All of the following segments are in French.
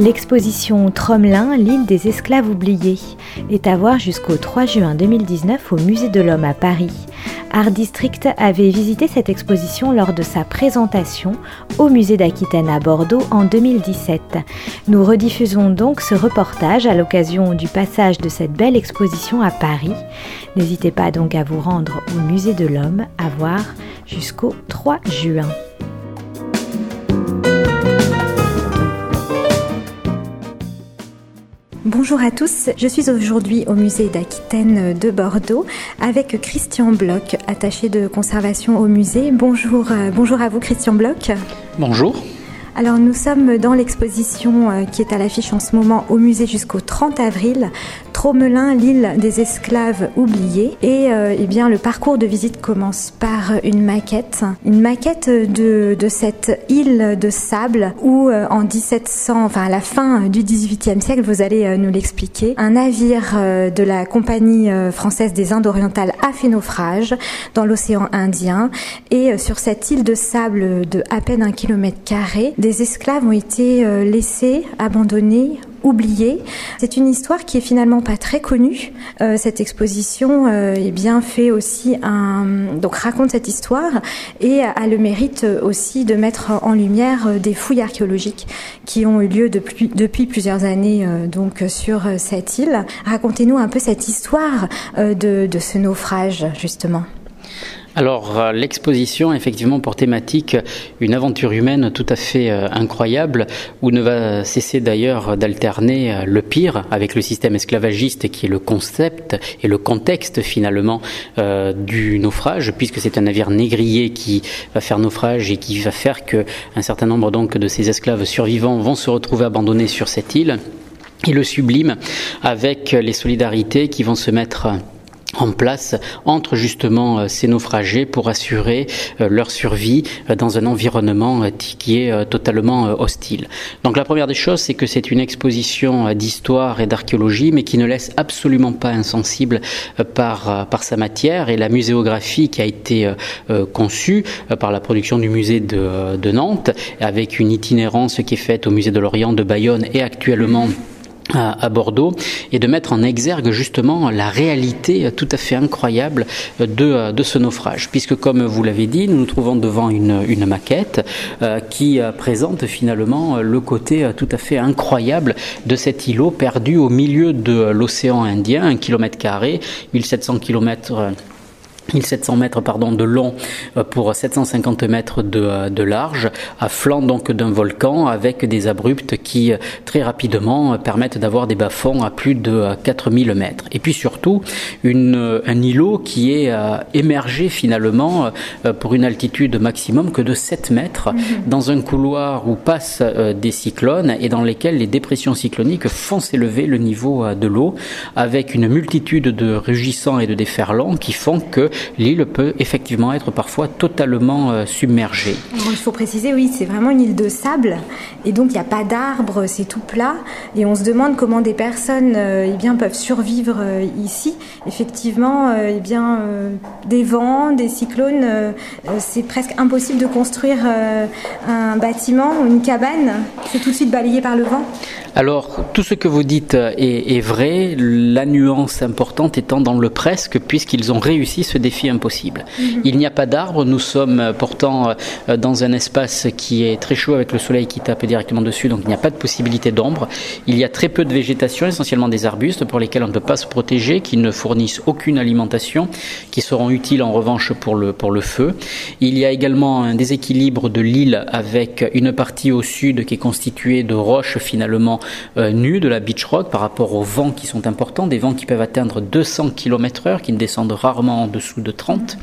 L'exposition Tromelin, l'île des esclaves oubliés, est à voir jusqu'au 3 juin 2019 au Musée de l'Homme à Paris. Art District avait visité cette exposition lors de sa présentation au Musée d'Aquitaine à Bordeaux en 2017. Nous rediffusons donc ce reportage à l'occasion du passage de cette belle exposition à Paris. N'hésitez pas donc à vous rendre au Musée de l'Homme à voir jusqu'au 3 juin. Bonjour à tous, je suis aujourd'hui au musée d'Aquitaine de Bordeaux avec Christian Bloch, attaché de conservation au musée. Bonjour, euh, bonjour à vous Christian Bloch. Bonjour. Alors nous sommes dans l'exposition euh, qui est à l'affiche en ce moment au musée jusqu'au 30 avril, Tromelin, l'île des esclaves oubliés. Et euh, eh bien le parcours de visite commence par une maquette, une maquette de, de cette île de sable où euh, en 1700, enfin à la fin du 18e siècle, vous allez nous l'expliquer, un navire de la compagnie française des Indes orientales a fait naufrage dans l'océan Indien. Et sur cette île de sable de à peine un kilomètre carré, des esclaves ont été euh, laissés, abandonnés, oubliés. C'est une histoire qui est finalement pas très connue. Euh, cette exposition euh, est bien fait aussi un donc raconte cette histoire et a le mérite aussi de mettre en lumière des fouilles archéologiques qui ont eu lieu depuis plusieurs années donc sur cette île. Racontez-nous un peu cette histoire de ce naufrage justement. Alors euh, l'exposition effectivement pour thématique une aventure humaine tout à fait euh, incroyable où ne va cesser d'ailleurs d'alterner euh, le pire avec le système esclavagiste qui est le concept et le contexte finalement du naufrage puisque c'est un navire négrier qui va faire naufrage et qui va faire que un certain nombre donc de ces esclaves survivants vont se retrouver abandonnés sur cette île. Et le sublime avec les solidarités qui vont se mettre en place entre justement euh, ces naufragés pour assurer euh, leur survie euh, dans un environnement qui est totalement hostile. Donc la première des choses, c'est que c'est une exposition d'histoire et d'archéologie, mais qui ne laisse absolument pas insensible par, sa matière et la muséographie qui a été conçue par la production du musée de Nantes, avec une itinérance qui est faite au musée de l'Orient de Bayonne et actuellement à, Bordeaux et de mettre en exergue justement la réalité tout à fait incroyable de, de ce naufrage. Puisque comme vous l'avez dit, nous nous trouvons devant une, maquette euh, qui euh, présente finalement le côté tout à fait incroyable de cet îlot perdu au milieu de l'océan Indien, un kilomètre carré, 1700 kilomètres 1700 mètres pardon, de long euh, pour 750 mètres de, euh, de large, à flanc donc d'un volcan avec des abrupts qui euh, très rapidement permettent d'avoir des bas-fonds à plus de 4000 mètres. Et puis surtout une, un îlot qui est émergé finalement pour une altitude maximum que de 7 mètres mhm. dans un couloir où passent des cyclones et dans lesquels les dépressions cycloniques font s'élever le niveau de l'eau avec une multitude de rugissants et de déferlants qui font que l'île peut effectivement être parfois totalement euh, submergée. il faut préciser, oui, c'est vraiment une île de sable et donc il n'y a pas d'arbres, c'est tout plat et on se demande comment des personnes euh, eh bien, peuvent survivre euh, ici. Effectivement, eh bien, des vents, des cyclones, c'est presque impossible de construire un bâtiment ou une cabane, c'est tout de suite balayé par le vent. Alors, tout ce que vous dites est, vrai, la nuance importante étant dans le presque, puisqu'ils ont réussi ce défi impossible. Mhm. Il n'y a pas d'arbres, nous sommes pourtant euh, dans un espace qui est très chaud avec le soleil qui tape directement dessus, donc il n'y a pas de possibilité d'ombre. Il y a très peu de végétation, essentiellement des arbustes pour lesquels on ne peut pas se protéger, qui ne fournissent aucune alimentation, qui seront utiles en revanche pour le, pour le feu. Il y a également un déséquilibre de l'île avec une partie au sud qui est constituée de roches finalement euh, nus de la beach rock par rapport aux vents qui sont importants, des vents qui peuvent atteindre 200 km heure, qui ne descendent rarement en dessous de 30.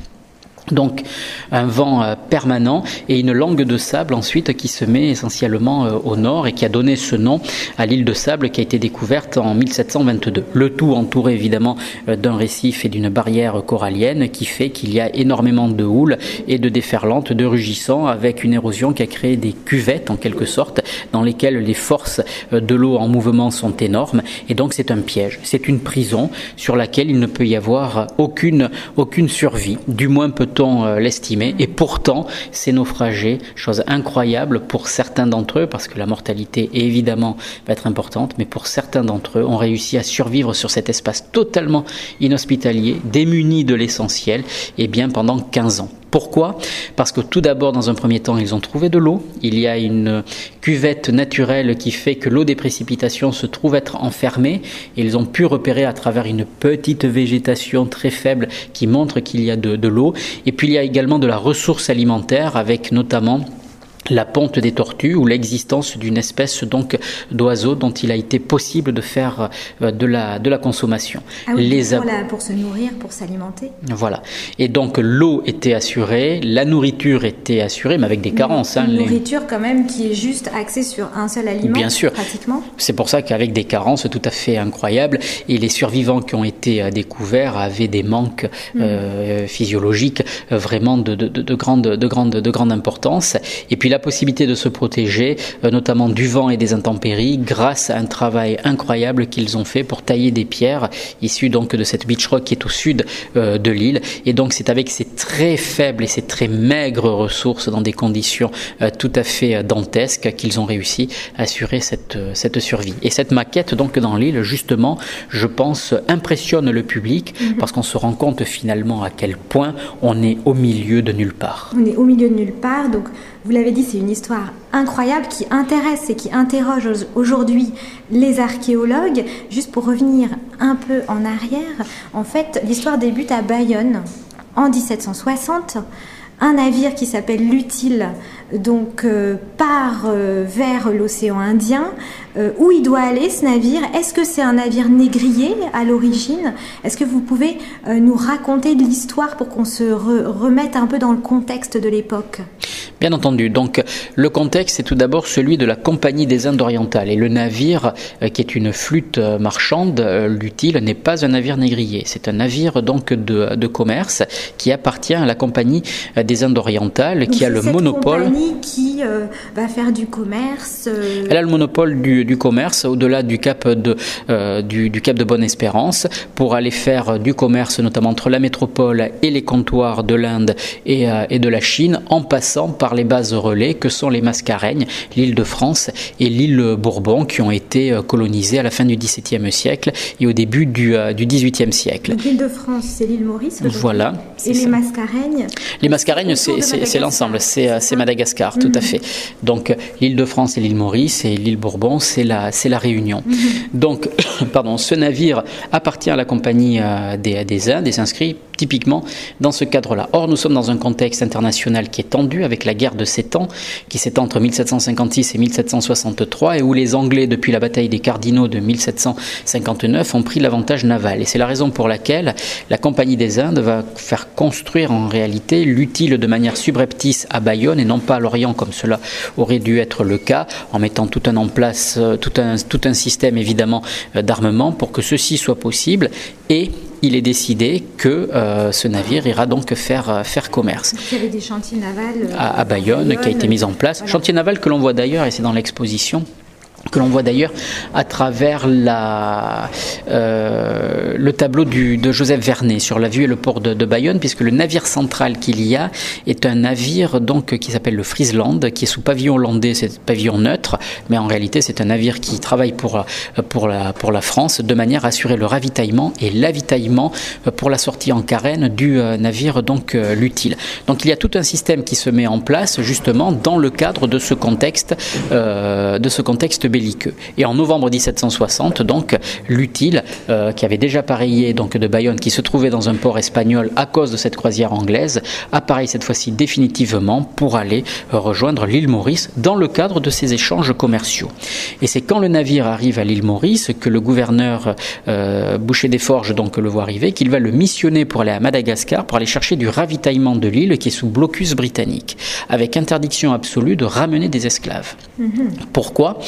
Donc un vent euh, permanent et une langue de sable ensuite qui se met essentiellement euh, au nord et qui a donné ce nom à l'île de sable qui a été découverte en 1722. Le tout entouré évidemment euh, d'un récif et d'une barrière corallienne qui fait qu'il y a énormément de houle et de déferlantes, de rugissants avec une érosion qui a créé des cuvettes en quelque sorte dans lesquelles les forces de l'eau en mouvement sont énormes et donc c'est un piège, c'est une prison sur laquelle il ne peut y avoir aucune aucune survie, du moins peut peut-on l'estimer Et pourtant, ces naufragés, chose incroyable pour certains d'entre eux, parce que la mortalité évidemment va être importante, mais pour certains d'entre eux, ont réussi à survivre sur cet espace totalement inhospitalier, démunis de l'essentiel, et bien pendant 15 ans. Pourquoi? Parce que tout d'abord, dans un premier temps, ils ont trouvé de l'eau. Il y a une cuvette naturelle qui fait que l'eau des précipitations se trouve être enfermée. Ils ont pu repérer à travers une petite végétation très faible qui montre qu'il y a de, de l'eau. Et puis il y a également de la ressource alimentaire avec notamment la ponte des tortues ou l'existence d'une espèce donc d'oiseau dont il a été possible de faire euh, de la, de la consommation. Ah Les pour, pour, se nourrir, pour s'alimenter. Voilà. Et donc l'eau était assurée, la nourriture était assurée, mais avec des carences. Une, hein, nourriture quand même qui est juste axée sur un seul aliment. Bien sûr. Pratiquement. C'est pour ça qu'avec des carences tout à fait incroyables, et les survivants qui ont été euh, découverts avaient des manques mm. euh, physiologiques vraiment de, de, de, grande, de, grande, de grande importance. Et puis là, la possibilité de se protéger, euh, notamment du vent et des intempéries, grâce à un travail incroyable qu'ils ont fait pour tailler des pierres issues donc de cette beach rock qui est au sud euh, de l'île. Et donc c'est avec ces très faibles et ces très maigres ressources dans des conditions euh, tout à fait dantesques qu'ils ont réussi à assurer cette, cette survie. Et cette maquette donc dans l'île, justement, je pense, impressionne le public mhm. parce qu'on se rend compte finalement à quel point on est au milieu de nulle part. On est au milieu de nulle part, donc vous l'avez dit, c'est une histoire incroyable qui intéresse et qui interroge aujourd'hui les archéologues. Juste pour revenir un peu en arrière, en fait, l'histoire débute à Bayonne en 1760 un navire qui s'appelle l'Utile donc euh, part euh, vers l'océan Indien. Euh, où il doit aller ce navire? Est-ce que c'est un navire négrier à l'origine? Est-ce que vous pouvez nous raconter de l'histoire pour qu'on se remette un peu dans le contexte de l'époque? Bien entendu. Donc le contexte est tout d'abord celui de la Compagnie des Indes orientales et le navire qui est une flûte marchande, l'Utile n'est pas un navire négrier. C'est un navire donc de, de, commerce qui appartient à la Compagnie des Indes orientales qui a le monopole qui euh, va faire du commerce. Euh, Elle a le monopole du, commerce au-delà du cap de euh, du, cap de Bonne-Espérance pour aller faire du commerce notamment entre la métropole et les comptoirs de l'Inde et, et, de la Chine en passant par les bases relais que sont les Mascareignes, l'île de France et l'île Bourbon qui ont été colonisées à la fin du XVIIe siècle et au début du, du XVIIIe siècle. L'île de France, c'est l'île Maurice. Voilà. Et les Mascareignes? Les Mascareignes, c'est l'ensemble, c'est Madagascar tout à mhm. fait. Donc l'île de France et l'île Maurice et l'île Bourbon, c'est la, Réunion. Mhm. Donc, pardon, ce navire appartient à la compagnie euh, des, des Indes et s'inscrit typiquement dans ce cadre-là. Or, nous sommes dans un contexte international qui est tendu avec la guerre de Sept Ans, qui s'étend entre 1756 et 1763, et où les Anglais, depuis la bataille des Cardinaux de 1759, ont pris l'avantage naval. Et c'est la raison pour laquelle la Compagnie des Indes va faire construire en réalité l'utile de manière subreptice à Bayonne et non pas à Lorient comme cela aurait dû être le cas, en mettant tout un en place, euh, tout un, tout un système évidemment euh, d'armement pour que ceci soit possible. Et il est décidé que euh, ce navire ira donc faire, euh, faire commerce. Il y avait des chantiers navals à, Bayonne, qui a été mis en place. Chantier naval que l'on voit d'ailleurs, et c'est dans l'exposition, que l'on voit d'ailleurs à travers euh, le tableau de Joseph Vernet sur la vue et le port de, Bayonne, puisque le navire central qu'il y a est un navire donc qui s'appelle le Friesland, qui est sous pavillon hollandais, c'est pavillon neutre, mais en réalité c'est un navire qui travaille pour, pour, la, France de manière à assurer le ravitaillement et l'avitaillement pour la sortie en carène du euh, navire donc euh, l'utile. Donc il y a tout un système qui se met en place justement dans le cadre de ce contexte, euh, de ce contexte belliqueux. Et en novembre 1760, donc, l'utile, euh, qui avait déjà pareillé donc, de Bayonne, qui se trouvait dans un port espagnol à cause de cette croisière anglaise, appareille cette fois-ci définitivement pour aller euh, rejoindre l'île Maurice dans le cadre de ces échanges commerciaux. Et c'est quand le navire arrive à l'île Maurice que le gouverneur euh, Boucher des Forges donc le voit arriver, qu'il va le missionner pour aller à Madagascar pour aller chercher du ravitaillement de l'île qui est sous blocus britannique, avec interdiction absolue de ramener des esclaves. Mm-hmm. Pourquoi?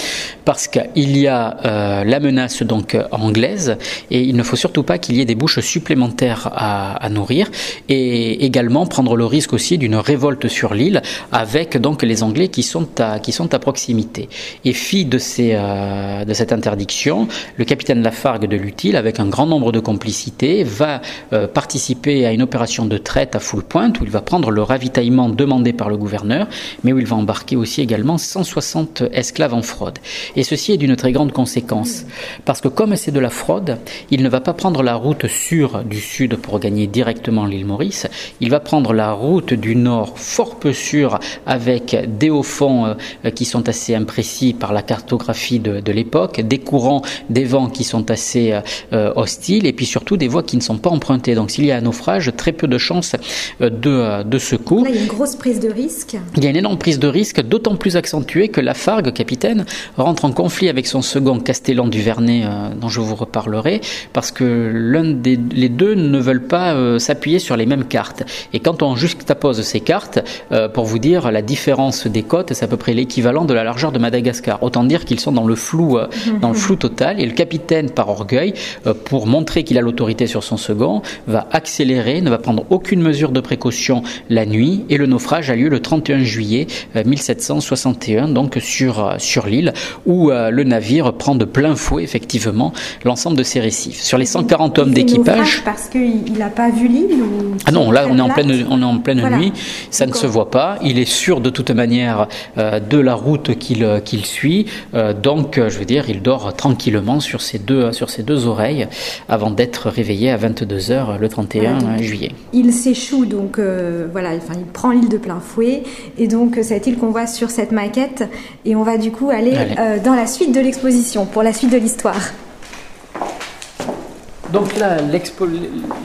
Parce qu'il y a euh, la menace donc anglaise et il ne faut surtout pas qu'il y ait des bouches supplémentaires à, nourrir et également prendre le risque aussi d'une révolte sur l'île avec donc les Anglais qui sont à, qui sont à proximité. Et ces, euh, de cette interdiction, le capitaine Lafargue de l'Utile, avec un grand nombre de complicités, va euh, participer à une opération de traite à full point où il va prendre le ravitaillement demandé par le gouverneur, mais où il va embarquer aussi également 160 esclaves en fraude. Et ceci est d'une très grande conséquence, parce que comme c'est de la fraude, il ne va pas prendre la route sûre du sud pour gagner directement l'île Maurice, il va prendre la route du nord fort peu sûre avec des hauts fonds euh, qui sont assez imprécis par la cartographie de, de l'époque, des courants, des vents qui sont assez euh, hostiles et puis surtout des voies qui ne sont pas empruntées. Donc s'il y a un naufrage, très peu de chances euh, de, de secours. Là, il y a une grosse prise de risque. Il y a une énorme prise de risque, d'autant plus accentuée que Lafargue, capitaine, rentre en conflit avec son second Castellan du Vernet, dont je vous reparlerai, parce que l'un des les deux ne veulent pas s'appuyer sur les mêmes cartes. Et quand on juxtapose ces cartes, pour vous dire la différence des côtes, c'est à peu près l'équivalent de la largeur de Madagascar. Autant dire qu'ils sont dans le flou, euh, dans le flou total. Et le capitaine, par orgueil, euh, pour montrer qu'il a l'autorité sur son second, va accélérer, ne va prendre aucune mesure de précaution la nuit. Et le naufrage a lieu le 31 juillet 1761, euh, donc sur, sur l'île, où le navire prend de plein fouet, effectivement, l'ensemble de ses récifs. Sur les 140 hommes d'équipage. Parce qu'il n'a pas vu l'île Ah non, là, on est, en pleine, on est en pleine nuit. Ça ne se voit pas. Il est sûr de toute manière de la route qu'il qu'il suit. Euh, donc, je veux dire, il dort tranquillement sur ses deux, sur ses deux oreilles avant d'être réveillé à 22h le 31 juillet. Il s'échoue, donc euh, voilà, enfin, il prend l'île de plein fouet. Et donc, cette île qu'on voit sur cette maquette. Et on va du coup aller. Euh, dans la suite de l'exposition, pour la suite de l'histoire. Donc là,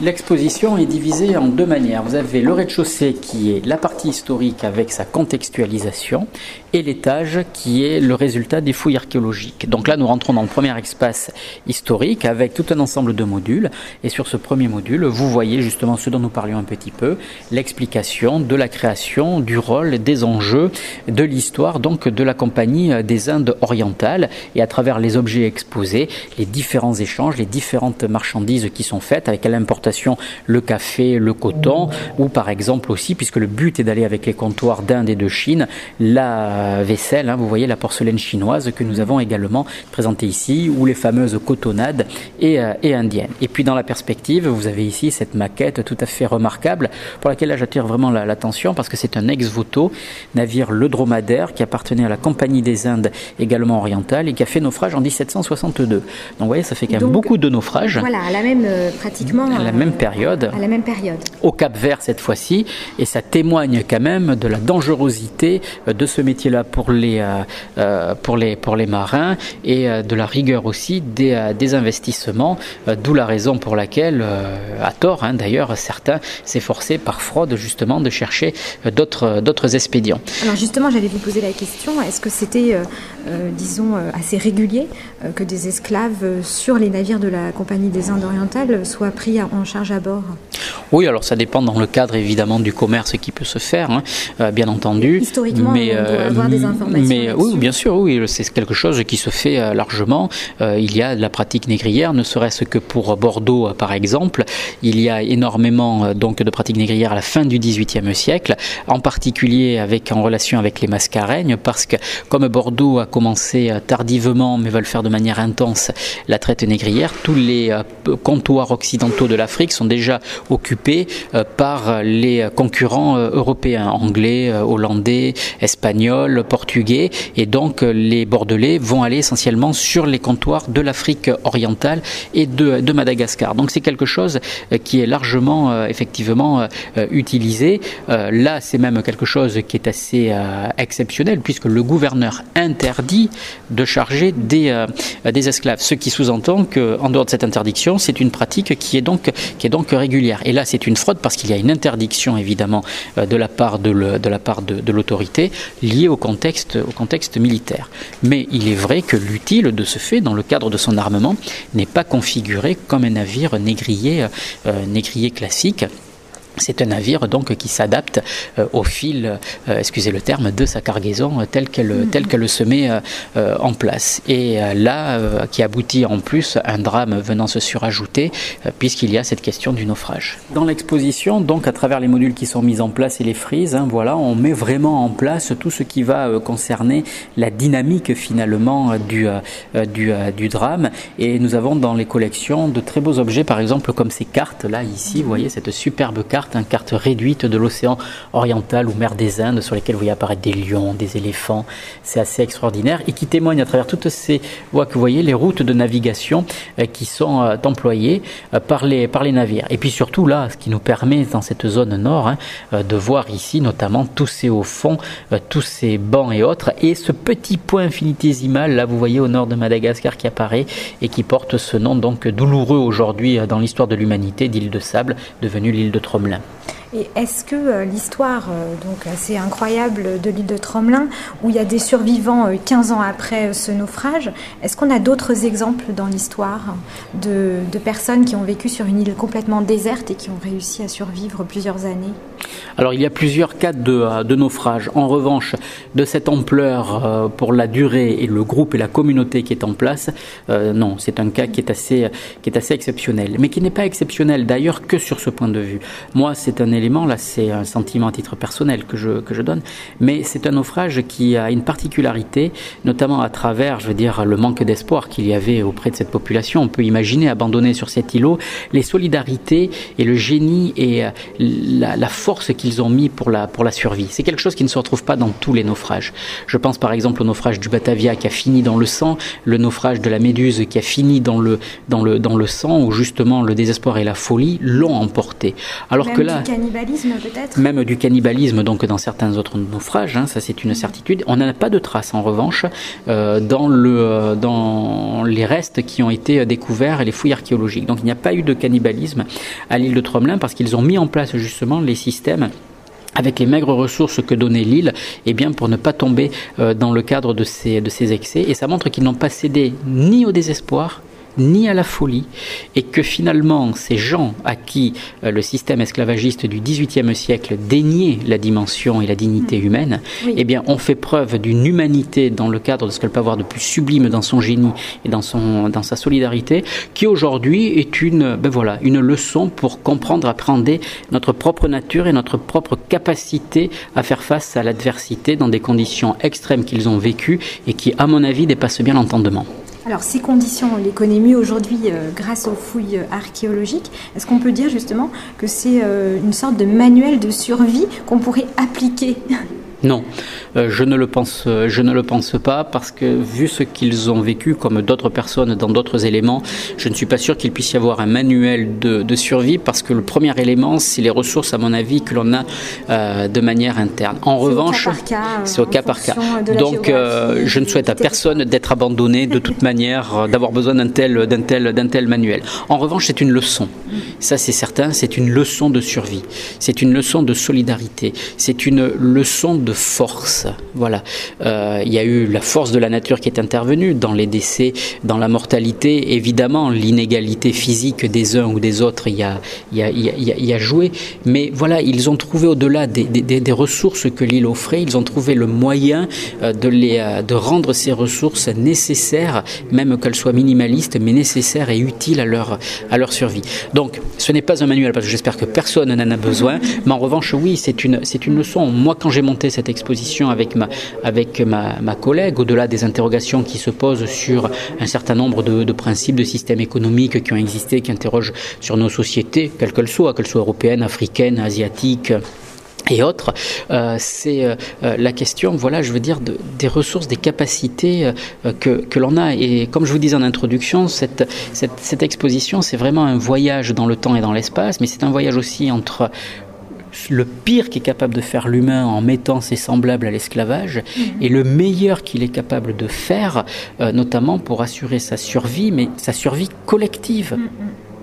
l'exposition est divisée en deux manières. Vous avez le rez-de-chaussée qui est la partie historique avec sa contextualisation et l'étage qui est le résultat des fouilles archéologiques. Donc là, nous rentrons dans le premier espace historique avec tout un ensemble de modules. Et sur ce premier module, vous voyez justement ce dont nous parlions un petit peu, l'explication de la création, du rôle, des enjeux, de l'histoire donc de la Compagnie des Indes orientales et à travers les objets exposés, les différents échanges, les différentes marchandises qui sont faites, avec à l'importation le café, le coton, ou par exemple aussi, puisque le but est d'aller avec les comptoirs d'Inde et de Chine, la vaisselle, hein, vous voyez la porcelaine chinoise que nous avons également présentée ici, ou les fameuses cotonnades et, euh, et indiennes. Et puis dans la perspective, vous avez ici cette maquette tout à fait remarquable, pour laquelle j'attire vraiment l'attention, parce que c'est un ex-voto, navire le dromadaire, qui appartenait à la Compagnie des Indes également orientale, et qui a fait naufrage en 1762. Donc vous voyez, ça fait quand même beaucoup de naufrages. Voilà, à la même euh, pratiquement à la même période. À la même période. Au Cap Vert cette fois-ci, et ça témoigne quand même de la dangerosité euh, de ce métier-là pour les euh, pour les pour les marins et de la rigueur aussi des, des investissements. D'où la raison pour laquelle, à tort hein, d'ailleurs, certains s'efforçaient par fraude justement de chercher d'autres d'autres expédients. Alors justement, j'allais vous poser la question est-ce que c'était, disons, assez régulier que des esclaves sur les navires de la Compagnie des Indes orientales soient pris en charge à bord Oui, alors ça dépend dans le cadre évidemment du commerce qui peut se faire, hein, euh, bien entendu. Historiquement, mais, on doit euh, avoir des informations. Mais oui, bien sûr, oui, c'est quelque chose qui se fait euh, largement. il y a de la pratique négrière, ne serait-ce que pour Bordeaux, par exemple. Il y a énormément donc de pratiques négrières à la fin du XVIIIe siècle, en particulier avec en relation avec les mascareignes, parce que comme Bordeaux a commencé tardivement, mais le faire de manière intense, la traite négrière, tous les comptoirs occidentaux de l'Afrique sont déjà occupés euh, par les concurrents euh, européens, anglais, euh, hollandais, espagnols, portugais, et donc les Bordelais vont aller essentiellement sur les comptoirs de l'Afrique orientale et de, Madagascar. Donc c'est quelque chose qui est largement effectivement utilisé. Là, c'est même quelque chose qui est assez exceptionnel puisque le gouverneur interdit de charger des, des esclaves, ce qui sous-entend qu'en dehors de cette interdiction, c'est une pratique qui est donc, régulière. Et là, c'est une fraude parce qu'il y a une interdiction, évidemment, euh, de la part de, l'autorité liée au contexte, militaire. Mais il est vrai que l'utile de ce fait, dans le cadre de son armement, n'est pas configuré comme un navire négrier, euh, négrier classique c'est un navire donc qui s'adapte euh, au fil, euh, excusez le terme, de sa cargaison euh, telle qu'elle mm-hmm. telle qu'elle le se met en place. Et là, qui aboutit en plus un drame venant se surajouter, puisqu'il y a cette question du naufrage. Dans l'exposition, donc à travers les modules qui sont mis en place et les frises, hein, voilà, on met vraiment en place tout ce qui va concerner la dynamique finalement du, du, du drame. Et nous avons dans les collections de très beaux objets, par exemple comme ces cartes là ici, vous voyez cette superbe carte une carte réduite de l'océan oriental ou mer des Indes sur lesquelles vous voyez apparaître des lions, des éléphants. C'est assez extraordinaire et qui témoigne à travers toutes ces voies que vous voyez, les routes de navigation euh, qui sont euh, employées euh, par les, par les navires. Et puis surtout là, ce qui nous permet dans cette zone nord hein, de voir ici notamment tous ces hauts fonds, tous ces bancs et autres, et ce petit point infinitésimal là, vous voyez au nord de Madagascar qui apparaît et qui porte ce nom donc douloureux aujourd'hui dans l'histoire de l'humanité d'île de sable, devenue l'île de Tromelin. Et est-ce que euh, l'histoire euh, donc assez incroyable de l'île de Tromelin, où il y a des survivants 15 euh, ans après ce naufrage, est-ce qu'on a d'autres exemples dans l'histoire de, personnes qui ont vécu sur une île complètement déserte et qui ont réussi à survivre plusieurs années? Alors il y a plusieurs cas de, de naufrage. En revanche, de cette ampleur pour la durée et le groupe et la communauté qui est en place, non, c'est un cas qui est assez, qui est assez exceptionnel, mais qui n'est pas exceptionnel d'ailleurs que sur ce point de vue. Moi, c'est un élément, là, c'est un sentiment à titre personnel que je, que je donne, mais c'est un naufrage qui a une particularité, notamment à travers, je veux dire, le manque d'espoir qu'il y avait auprès de cette population. On peut imaginer abandonner sur cet îlot les solidarités et le génie et euh, la, force qu'ils ont mis pour la, pour la survie. C'est quelque chose qui ne se retrouve pas dans tous les naufrages. Je pense par exemple au naufrage du Batavia qui a fini dans le sang, le naufrage de la Méduse qui a fini dans le, dans le, dans le sang, où justement le désespoir et la folie l'ont emporté. Alors Même que là, du cannibalisme peut-être? Même du cannibalisme, donc dans certains autres naufrages, hein, ça c'est une certitude. On n'en a pas de traces en revanche euh, dans, le, euh, dans les restes qui ont été découverts et les fouilles archéologiques. Donc il n'y a pas eu de cannibalisme à l'île de Tromelin parce qu'ils ont mis en place justement les systèmes avec les maigres ressources que donnait l'île, eh bien pour ne pas tomber euh, dans le cadre de ces excès. Et ça montre qu'ils n'ont pas cédé ni au désespoir, ni à la folie, et que finalement ces gens à qui euh, le système esclavagiste du XVIIIe siècle déniait la dimension et la dignité mm. humaine, eh bien ont fait preuve d'une humanité dans le cadre de ce qu'elle peut avoir de plus sublime dans son génie et dans, son, dans sa solidarité, qui aujourd'hui est une, ben voilà, une leçon pour comprendre, appréhender notre propre nature et notre propre capacité à faire face à l'adversité dans des conditions extrêmes qu'ils ont vécues et qui, à mon avis, dépassent bien l'entendement. Alors ces conditions, on les connaît mieux aujourd'hui euh, grâce aux fouilles euh, archéologiques. Est-ce qu'on peut dire justement que c'est euh, une sorte de manuel de survie qu'on pourrait appliquer? Non, euh, je ne le pense, euh, je ne le pense pas parce que vu ce qu'ils ont vécu, comme d'autres personnes dans d'autres éléments, je ne suis pas sûr qu'il puisse y avoir un manuel de, survie parce que le premier élément, c'est les ressources, à mon avis, que l'on a euh, de manière interne. En revanche, c'est au cas par cas. Donc, je ne souhaite à personne d'être abandonné de toute manière, d'avoir besoin d'un tel, d'un tel, d'un tel manuel. En revanche, c'est une leçon. Ça, c'est certain. C'est une leçon de survie. C'est une leçon de solidarité. C'est une leçon de force. Voilà. Euh, il y a eu la force de la nature qui est intervenue dans les décès, dans la mortalité. Évidemment, l'inégalité physique des uns ou des autres y a, y a, y a, joué. Mais voilà, ils ont trouvé au-delà des, des, des, ressources que l'île offrait, ils ont trouvé le moyen euh, de, les, euh, de rendre ces ressources nécessaires, même qu'elles soient minimalistes, mais nécessaires et utiles à leur, à leur survie. Donc, ce n'est pas un manuel, parce que j'espère que personne n'en a besoin. Mais en revanche, oui, c'est une, c'est une leçon. Moi, quand j'ai monté cette exposition avec ma, avec ma, collègue, au-delà des interrogations qui se posent sur un certain nombre de, principes, de systèmes économiques qui ont existé, qui interrogent sur nos sociétés, quelles qu'elles soient, qu'elles soient européennes, africaines, asiatiques, et autres, euh, c'est euh, euh, la question, voilà, je veux dire, de, des ressources, des capacités que, que l'on a. Et comme je vous disais en introduction, cette, cette exposition, c'est vraiment un voyage dans le temps et dans l'espace, mais c'est un voyage aussi entre le pire qu'est capable de faire l'humain en mettant ses semblables à l'esclavage mhm. et le meilleur qu'il est capable de faire, euh, notamment pour assurer sa survie, mais sa survie collective. Mhm.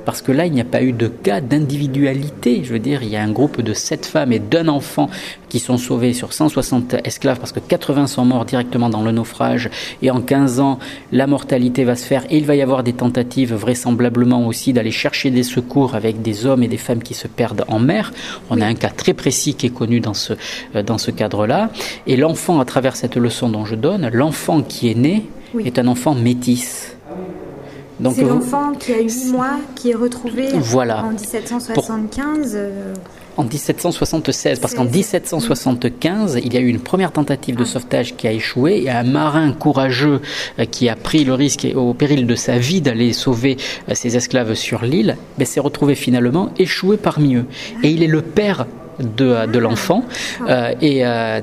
Parce que là, il n'y a pas eu de cas d'individualité. Je veux dire, il y a un groupe de sept femmes et d'un enfant qui sont sauvés sur 160 esclaves parce que 80 sont morts directement dans le naufrage et en 15 ans, la mortalité va se faire et il va y avoir des tentatives vraisemblablement aussi d'aller chercher des secours avec des hommes et des femmes qui se perdent en mer. On a un cas très précis qui est connu dans ce, euh, dans ce cadre-là. Et l'enfant, à travers cette leçon dont je donne, l'enfant qui est né est un enfant métis. C'est l'enfant qui a 8 mois qui est retrouvé voilà. en 1775. Euh, en 1776, parce qu'en 1775, il y a eu une première tentative de ah. sauvetage qui a échoué. et un marin courageux euh, qui a pris le risque, au péril de sa vie, d'aller sauver euh, ses esclaves sur l'île, mais s'est retrouvé finalement échoué parmi eux. Et il est le père de, de l'enfant. Euh, et euh,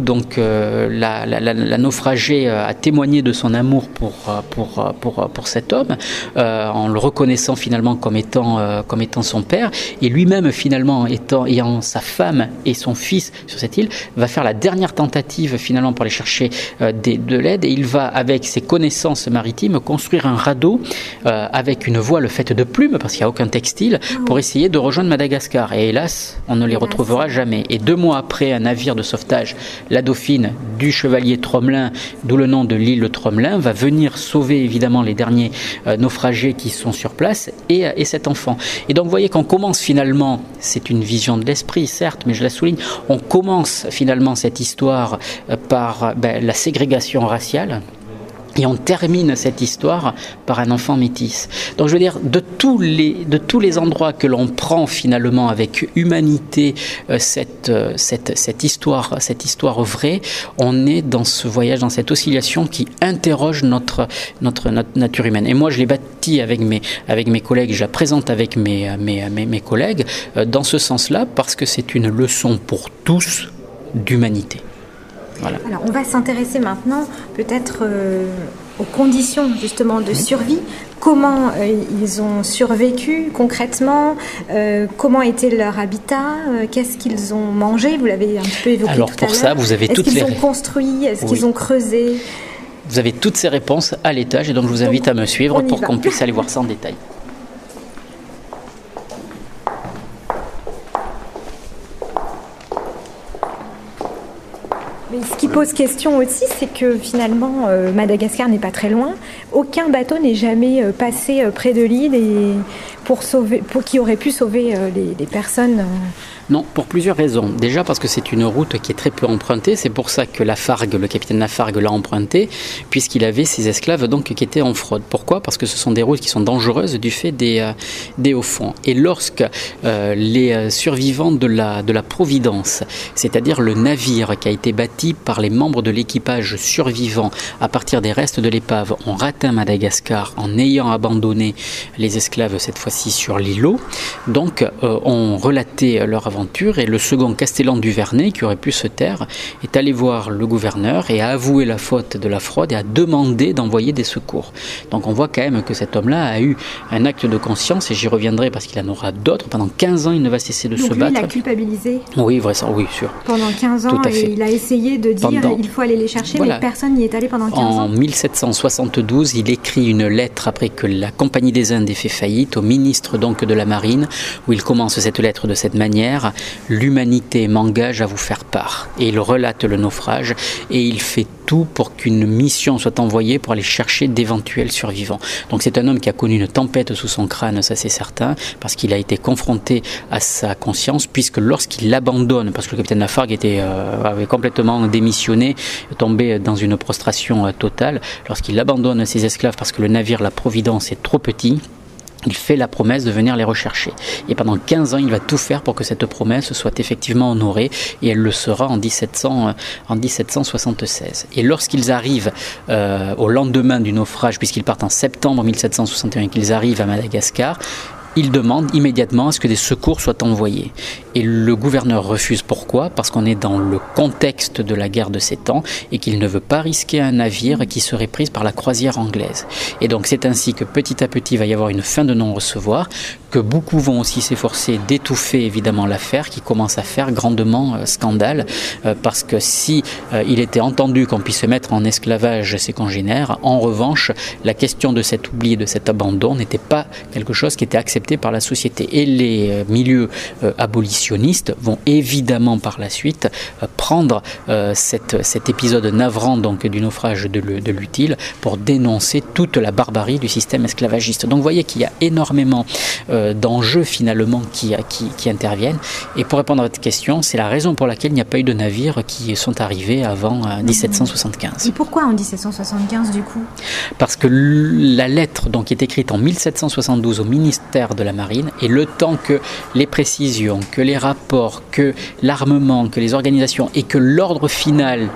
donc euh, la, naufragée, euh, a témoigné de son amour pour, pour, pour, pour cet homme, en le reconnaissant finalement comme étant, comme étant son père. Et lui-même, finalement, étant, ayant sa femme et son fils sur cette île, va faire la dernière tentative finalement pour aller chercher des, de l'aide. Et il va, avec ses connaissances maritimes, construire un radeau avec une voile faite de plumes, parce qu'il n'y a aucun textile, pour essayer de rejoindre Madagascar. Et hélas, on ne les retrouvera jamais. Et deux mois après, un navire de sauvetage, la Dauphine, du chevalier Tromelin, d'où le nom de l'île Tromelin, va venir sauver évidemment les derniers euh, naufragés qui sont sur place et, euh, et cet enfant. Et donc vous voyez qu'on commence finalement, c'est une vision de l'esprit certes, mais je la souligne, on commence finalement cette histoire euh, par ben, la ségrégation raciale et on termine cette histoire par un enfant métis. Donc je veux dire, de tous les, de tous les endroits que l'on prend finalement avec humanité euh, cette, euh, cette, cette, histoire, cette histoire vraie, on est dans ce voyage, dans cette oscillation qui interroge notre, notre, notre nature humaine. Et moi, je l'ai bâti avec mes, avec mes collègues, je la présente avec mes, mes, mes, mes collègues euh, dans ce sens-là, parce que c'est une leçon pour tous d'humanité. Alors, on va s'intéresser maintenant peut-être euh, aux conditions justement de survie. Comment euh, ils ont survécu concrètement? Euh, Comment était leur habitat? Qu'est-ce qu'ils ont mangé? Vous l'avez un peu évoqué Alors pour ça, vous avez toutes les. Est-ce qu'ils ont construit? Est-ce qu'ils ont creusé? Vous avez toutes ces réponses à l'étage et donc je vous invite à me suivre pour qu'on puisse aller voir ça en détail. ce qui pose question aussi, c'est que finalement, euh, Madagascar n'est pas très loin. Aucun bateau n'est jamais euh, passé euh, près de l'île et pour pour qui aurait pu sauver les, personnes. Non, pour plusieurs raisons. Déjà parce que c'est une route qui est très peu empruntée. C'est pour ça que Lafargue, le capitaine Lafargue, l'a empruntée, puisqu'il avait ses esclaves donc qui étaient en fraude. Pourquoi? Parce que ce sont des routes qui sont dangereuses du fait des, euh, des hauts fonds. Et lorsque euh, les euh, survivants de la, de la Providence, c'est-à-dire le navire qui a été bâti par les membres de l'équipage survivant à partir des restes de l'épave, ont raté Madagascar en ayant abandonné les esclaves cette fois-ci sur l'îlot, donc ont relaté leur et le second Castellan du Vernet, qui aurait pu se taire, est allé voir le gouverneur et a avoué la faute de la fraude et a demandé d'envoyer des secours. Donc on voit quand même que cet homme-là a eu un acte de conscience et j'y reviendrai parce qu'il en aura d'autres. Pendant 15 ans, il ne va cesser de se battre. Il a culpabilisé Oui, vrai, oui, sûr. Pendant 15 ans, il a essayé de dire il faut aller les chercher, mais personne n'y est allé pendant 15 ans. En 1772, il écrit une lettre après que la Compagnie des Indes ait fait faillite au ministre donc de la Marine, où il commence cette lettre de cette manière l'humanité m'engage à vous faire part. Et il relate le naufrage et il fait tout pour qu'une mission soit envoyée pour aller chercher d'éventuels survivants. Donc c'est un homme qui a connu une tempête sous son crâne, ça c'est certain, parce qu'il a été confronté à sa conscience, puisque lorsqu'il abandonne, parce que le capitaine Lafargue était, euh, avait complètement démissionné, tombé dans une prostration euh, totale, lorsqu'il abandonne ses esclaves parce que le navire La Providence est trop petit, il fait la promesse de venir les rechercher. Et pendant 15 ans, il va tout faire pour que cette promesse soit effectivement honorée, et elle le sera en, 1700, euh, en 1776. Et lorsqu'ils arrivent euh, au lendemain du naufrage, puisqu'ils partent en septembre 1761 qu'ils arrivent à Madagascar, il demande immédiatement à ce que des secours soient envoyés. Et le gouverneur refuse. Pourquoi? Parce qu'on est dans le contexte de la guerre de sept ans et qu'il ne veut pas risquer un navire qui serait pris par la croisière anglaise. Et donc c'est ainsi que petit à petit va y avoir une fin de non-recevoir, que beaucoup vont aussi s'efforcer d'étouffer évidemment l'affaire qui commence à faire grandement scandale parce que si il était entendu qu'on puisse se mettre en esclavage ses congénères, en revanche, la question de cet oubli et de cet abandon n'était pas quelque chose qui était accepté par la société. Et les milieux abolitionnistes vont évidemment par la suite prendre cet épisode navrant donc du naufrage de, l'utile pour dénoncer toute la barbarie du système esclavagiste. Donc vous voyez qu'il y a énormément euh, d'enjeux finalement qui, qui, qui, interviennent. Et pour répondre à votre question, c'est la raison pour laquelle il n'y a pas eu de navires qui sont arrivés avant 1775. Euh, Et pourquoi en 1775 du coup? Parce que la lettre donc, est écrite en 1772 au ministère de la Marine et le temps que les précisions, que les rapports, que l'armement, que les organisations et que l'ordre final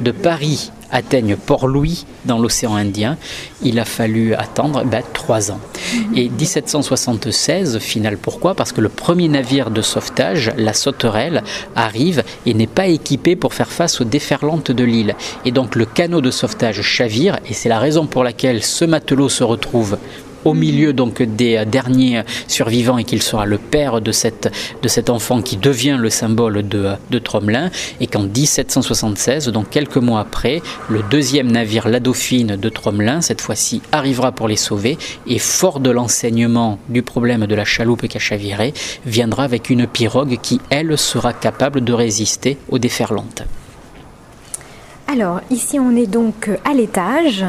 de Paris atteignent Port-Louis dans l'océan Indien, il a fallu attendre ben, trois ans. Et 1776, final pourquoi? Parce que le premier navire de sauvetage, la Sauterelle, arrive et n'est pas équipé pour faire face aux déferlantes de l'île. Et donc le canot de sauvetage chavire, et c'est la raison pour laquelle ce matelot se retrouve au milieu donc des derniers survivants et qu'il sera le père de, cet enfant qui devient le symbole de, de Tromelin et qu'en 1776, donc quelques mois après, le deuxième navire, la Dauphine de Tromelin, cette fois-ci arrivera pour les sauver et fort de l'enseignement du problème de la chaloupe qui a chaviré, viendra avec une pirogue qui, elle, sera capable de résister aux déferlantes. Alors, ici, on est donc à l'étage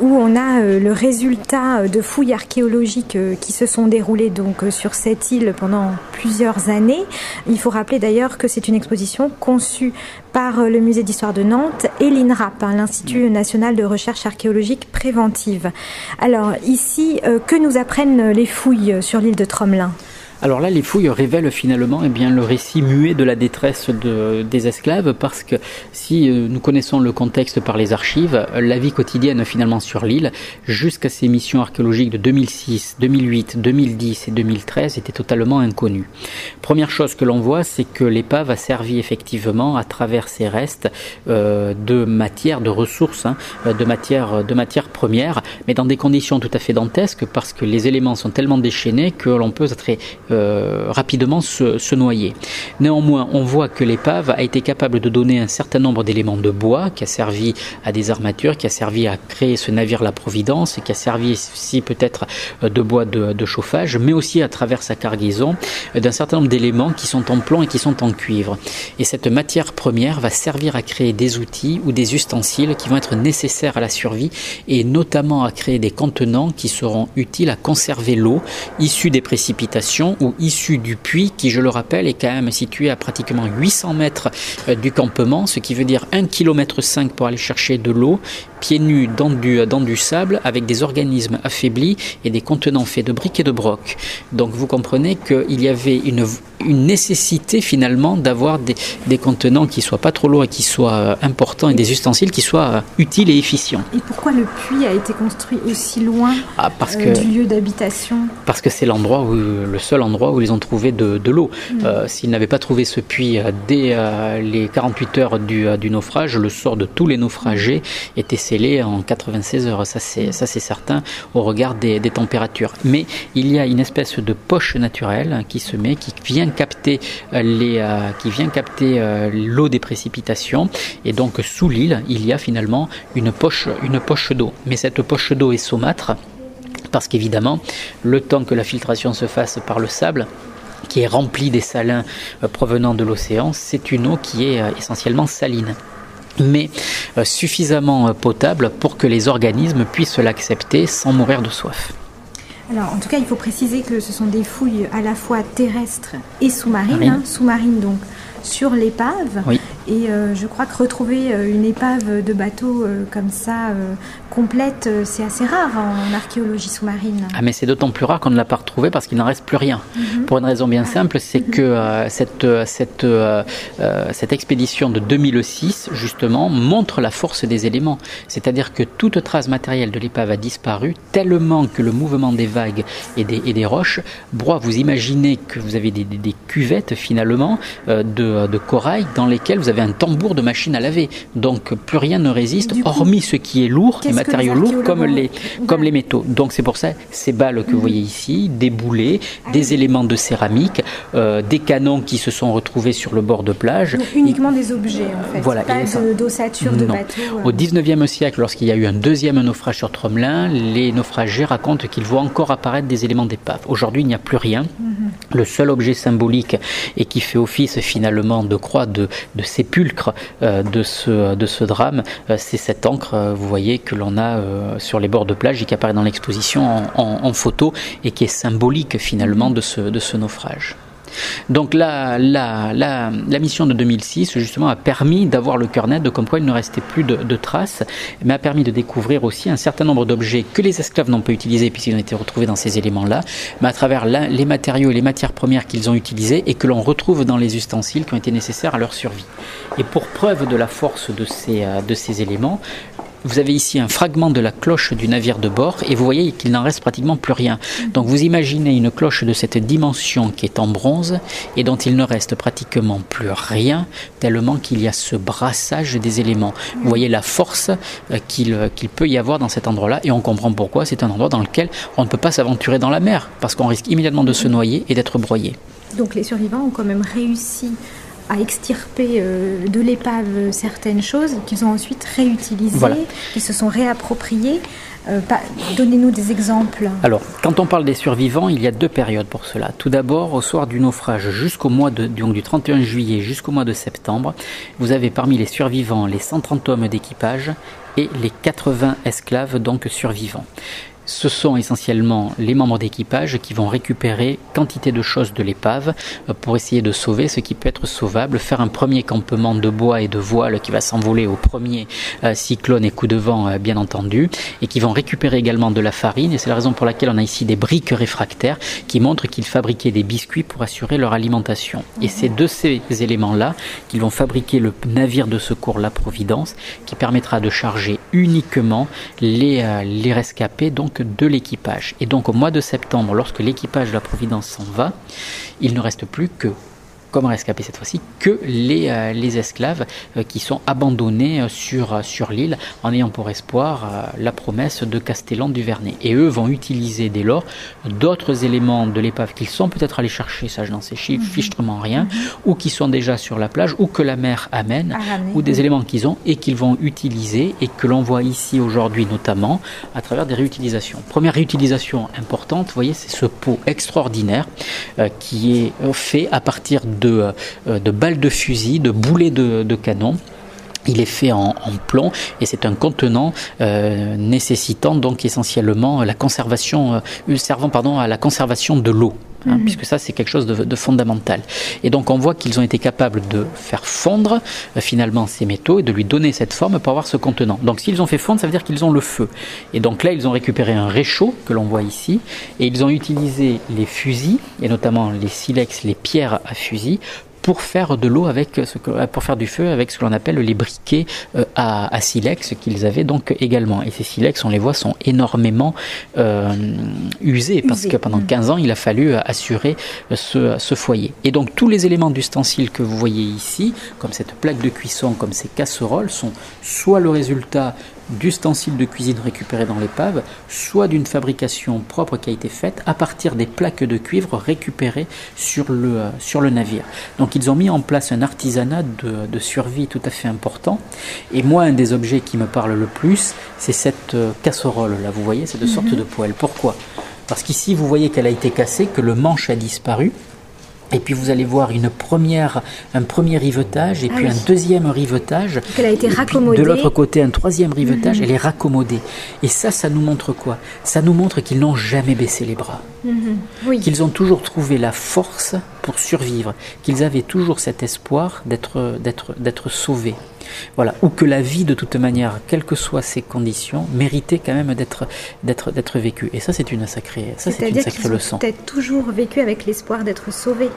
où on a euh, le résultat de fouilles archéologiques euh, qui se sont déroulées donc euh, sur cette île pendant plusieurs années. Il faut rappeler d'ailleurs que c'est une exposition conçue par le Musée d'histoire de Nantes et l'INRAP, hein, l'Institut national de recherche archéologique préventive. Alors, ici, que nous apprennent les fouilles sur l'île de Tromelin? Alors là, les fouilles révèlent finalement eh bien, le récit muet de la détresse de, des esclaves, parce que si euh, nous connaissons le contexte par les archives, la vie quotidienne finalement sur l'île, jusqu'à ces missions archéologiques de 2006, 2008, 2010 et 2013, était totalement inconnue. Première chose que l'on voit, c'est que l'épave a servi effectivement, à travers ses restes, euh, de matière, de ressources, hein, de matière, de matière première, mais dans des conditions tout à fait dantesques, parce que les éléments sont tellement déchaînés que l'on peut être euh, rapidement se, se, noyer. Néanmoins, on voit que l'épave a été capable de donner un certain nombre d'éléments de bois qui a servi à des armatures, qui a servi à créer ce navire La Providence, et qui a servi aussi peut-être euh, de bois de, de, chauffage, mais aussi à travers sa cargaison euh, d'un certain nombre d'éléments qui sont en plomb et qui sont en cuivre. Et cette matière première va servir à créer des outils ou des ustensiles qui vont être nécessaires à la survie et notamment à créer des contenants qui seront utiles à conserver l'eau issue des précipitations ou issu du puits qui, je le rappelle, est quand même situé à pratiquement 800 mètres euh, du campement, ce qui veut dire 1,5 km pour aller chercher de l'eau pieds nus dans du, dans du sable avec des organismes affaiblis et des contenants faits de briques et de broc. Donc vous comprenez qu'il y avait une, une nécessité finalement d'avoir des, des, contenants qui soient pas trop lourds et qui soient euh, importants et des ustensiles qui soient euh, utiles et efficients. Et pourquoi le puits a été construit aussi loin ah, parce euh, que, du lieu d'habitation? Parce que c'est l'endroit où le seul endroit où ils ont trouvé de, de l'eau. Mmh. Euh, S'ils n'avaient pas trouvé ce puits dès euh, les 48 heures du, du, naufrage, le sort de tous les naufragés était scellé en 96 heures. Ça c'est ça c'est certain au regard des, des températures. Mais il y a une espèce de poche naturelle qui se met, qui vient capter les, euh, qui vient capter euh, l'eau des précipitations. Et donc sous l'île, il y a finalement une poche, une poche d'eau. Mais cette poche d'eau est saumâtre parce qu'évidemment, le temps que la filtration se fasse par le sable, qui est rempli des salins euh, provenant de l'océan, c'est une eau qui est euh, essentiellement saline mais euh, suffisamment potable pour que les organismes puissent l'accepter sans mourir de soif. Alors, en tout cas, il faut préciser que ce sont des fouilles à la fois terrestres et sous-marines. Hein, sous-marines, donc, sur l'épave. Oui. Et euh, je crois que retrouver euh, une épave de bateau euh, comme ça, complète, c'est assez rare en archéologie sous-marine. Ah, mais c'est d'autant plus rare qu'on ne l'a pas retrouvé parce qu'il n'en reste plus rien. Mm -hmm. Pour une raison bien simple, c'est mm -hmm. que cette, cette, cette expédition de 2006, justement, montre la force des éléments. C'est-à-dire que toute trace matérielle de l'épave a disparu, tellement que le mouvement des vagues et des, et des roches, Broie, vous imaginez que vous avez des, des, des cuvettes, finalement, de, de corail dans lesquelles vous avez avez un tambour de machine à laver. Donc plus rien ne résiste, hormis ce qui est lourd, les matériaux lourds comme les, comme les métaux. Donc c'est pour ça, ces balles que vous voyez ici, des boulets, ah des éléments de céramique, euh, des canons qui se sont retrouvés sur le bord de plage. uniquement des objets en fait, voilà, pas d'ossature de, bateau. Au 19e siècle, lorsqu'il y a eu un deuxième naufrage sur Tromelin, les naufragés racontent qu'ils voient encore apparaître des éléments d'épave. Aujourd'hui, il n'y a plus rien. Mhm. Le seul objet symbolique et qui fait office finalement de croix, de, sépulcre euh, de, ce, drame, euh, c'est cette encre, euh, vous voyez, que l'on a sur les bords de plage et qui apparaît dans l'exposition en, photo et qui est symbolique finalement de ce naufrage. Donc la, la, la, mission de 2006 justement a permis d'avoir le cœur net de comme quoi il ne restait plus de, traces, mais a permis de découvrir aussi un certain nombre d'objets que les esclaves n'ont pas utilisés puisqu'ils ont été retrouvés dans ces éléments-là, mais à travers les matériaux et les matières premières qu'ils ont utilisés et que l'on retrouve dans les ustensiles qui ont été nécessaires à leur survie. Et pour preuve de la force de ces, euh, de ces éléments, vous avez ici un fragment de la cloche du navire de bord et vous voyez qu'il n'en reste pratiquement plus rien. Donc vous imaginez une cloche de cette dimension qui est en bronze et dont il ne reste pratiquement plus rien tellement qu'il y a ce brassage des éléments. Vous voyez la force euh, euh, qu'il peut y avoir dans cet endroit-là et on comprend pourquoi c'est un endroit dans lequel on ne peut pas s'aventurer dans la mer parce qu'on risque immédiatement de se noyer et d'être broyé. Donc les survivants ont quand même réussi à extirper euh, de l'épave certaines choses qu'ils ont ensuite réutilisées, qui se sont réappropriées. Euh, donnez-nous des exemples. Alors, quand on parle des survivants, il y a deux périodes pour cela. Tout d'abord, au soir du naufrage, jusqu'au mois de, donc du 31 juillet jusqu'au mois de septembre, vous avez parmi les survivants les 130 hommes d'équipage et les 80 esclaves donc survivants ce sont essentiellement les membres d'équipage qui vont récupérer quantité de choses de l'épave euh, pour essayer de sauver ce qui peut être sauvable, faire un premier campement de bois et de voile qui va s'envoler au premier euh, cyclone et coup de vent euh, bien entendu, et qui vont récupérer également de la farine, et c'est la raison pour laquelle on a ici des briques réfractaires qui montrent qu'ils fabriquaient des biscuits pour assurer leur alimentation. Et c'est de ces éléments-là qu'ils vont fabriquer le navire de secours La Providence, qui permettra de charger uniquement les, les rescapés, donc de l'équipage. Et donc au mois de septembre, lorsque l'équipage de la Providence s'en va, il ne reste plus que comme rescapés cette fois-ci, que les, euh, les esclaves euh, qui sont abandonnés euh, sur, sur l'île en ayant pour espoir la promesse de Castellan du Vernet. Et eux vont utiliser dès lors d'autres éléments de l'épave qu'ils sont peut-être allés chercher, ça je n'en sais mhm. fichtrement rien, mhm. ou qui sont déjà sur la plage, ou que la mer amène, ou des éléments qu'ils ont et qu'ils vont utiliser et que l'on voit ici aujourd'hui notamment à travers des réutilisations. Première réutilisation importante, vous voyez, c'est ce pot extraordinaire qui est fait à partir de euh, de, balles de fusil, de boulets de, canon. Il est fait en, plomb et c'est un contenant euh, nécessitant donc essentiellement la conservation, euh, servant pardon à la conservation de l'eau. Hein, mhm. puisque ça c'est quelque chose de, fondamental. Et donc on voit qu'ils ont été capables de faire fondre euh, finalement ces métaux et de lui donner cette forme pour avoir ce contenant. Donc s'ils ont fait fondre, ça veut dire qu'ils ont le feu. Et donc là ils ont récupéré un réchaud que l'on voit ici et ils ont utilisé les fusils et notamment les silex, les pierres à fusil pour faire de l'eau avec ce que, pour faire du feu avec ce que l'on appelle les briquets euh, à, silex qu'ils avaient donc également. Et ces silex, on les voit, sont énormément euh, usés parce que pendant 15 mm. ans, il a fallu assurer ce, ce foyer. Et donc tous les éléments d'ustensiles que vous voyez ici, comme cette plaque de cuisson, comme ces casseroles, sont soit le résultat d'ustensiles de cuisine récupérés dans l'épave, soit d'une fabrication propre qui a été faite à partir des plaques de cuivre récupérées sur le, euh, sur le navire. Donc ils ont mis en place un artisanat de, de survie tout à fait important. Et moi, un des objets qui me parle le plus, c'est cette euh, casserole là, vous voyez, cette sorte mhm. de poêle. Pourquoi? Parce qu'ici, vous voyez qu'elle a été cassée, que le manche a disparu. Et puis vous allez voir une première, un premier rivetage et ah puis un deuxième rivetage. Elle a été raccommodée. De l'autre côté, un troisième rivetage, mhm. elle est raccommodée. Et ça, ça nous montre quoi? Ça nous montre qu'ils n'ont jamais baissé les bras. Mhm. Oui. Qu'ils ont toujours trouvé la force pour survivre. Qu'ils avaient toujours cet espoir d'être, d'être, d'être sauvés. Voilà, ou que la vie, de toute manière, quelles que soient ses conditions, méritait quand même d'être, d'être, d'être vécue. Et ça, c'est une sacrée, ça, c'est une sacrée leçon. Peut-être toujours vécu avec l'espoir d'être sauvé.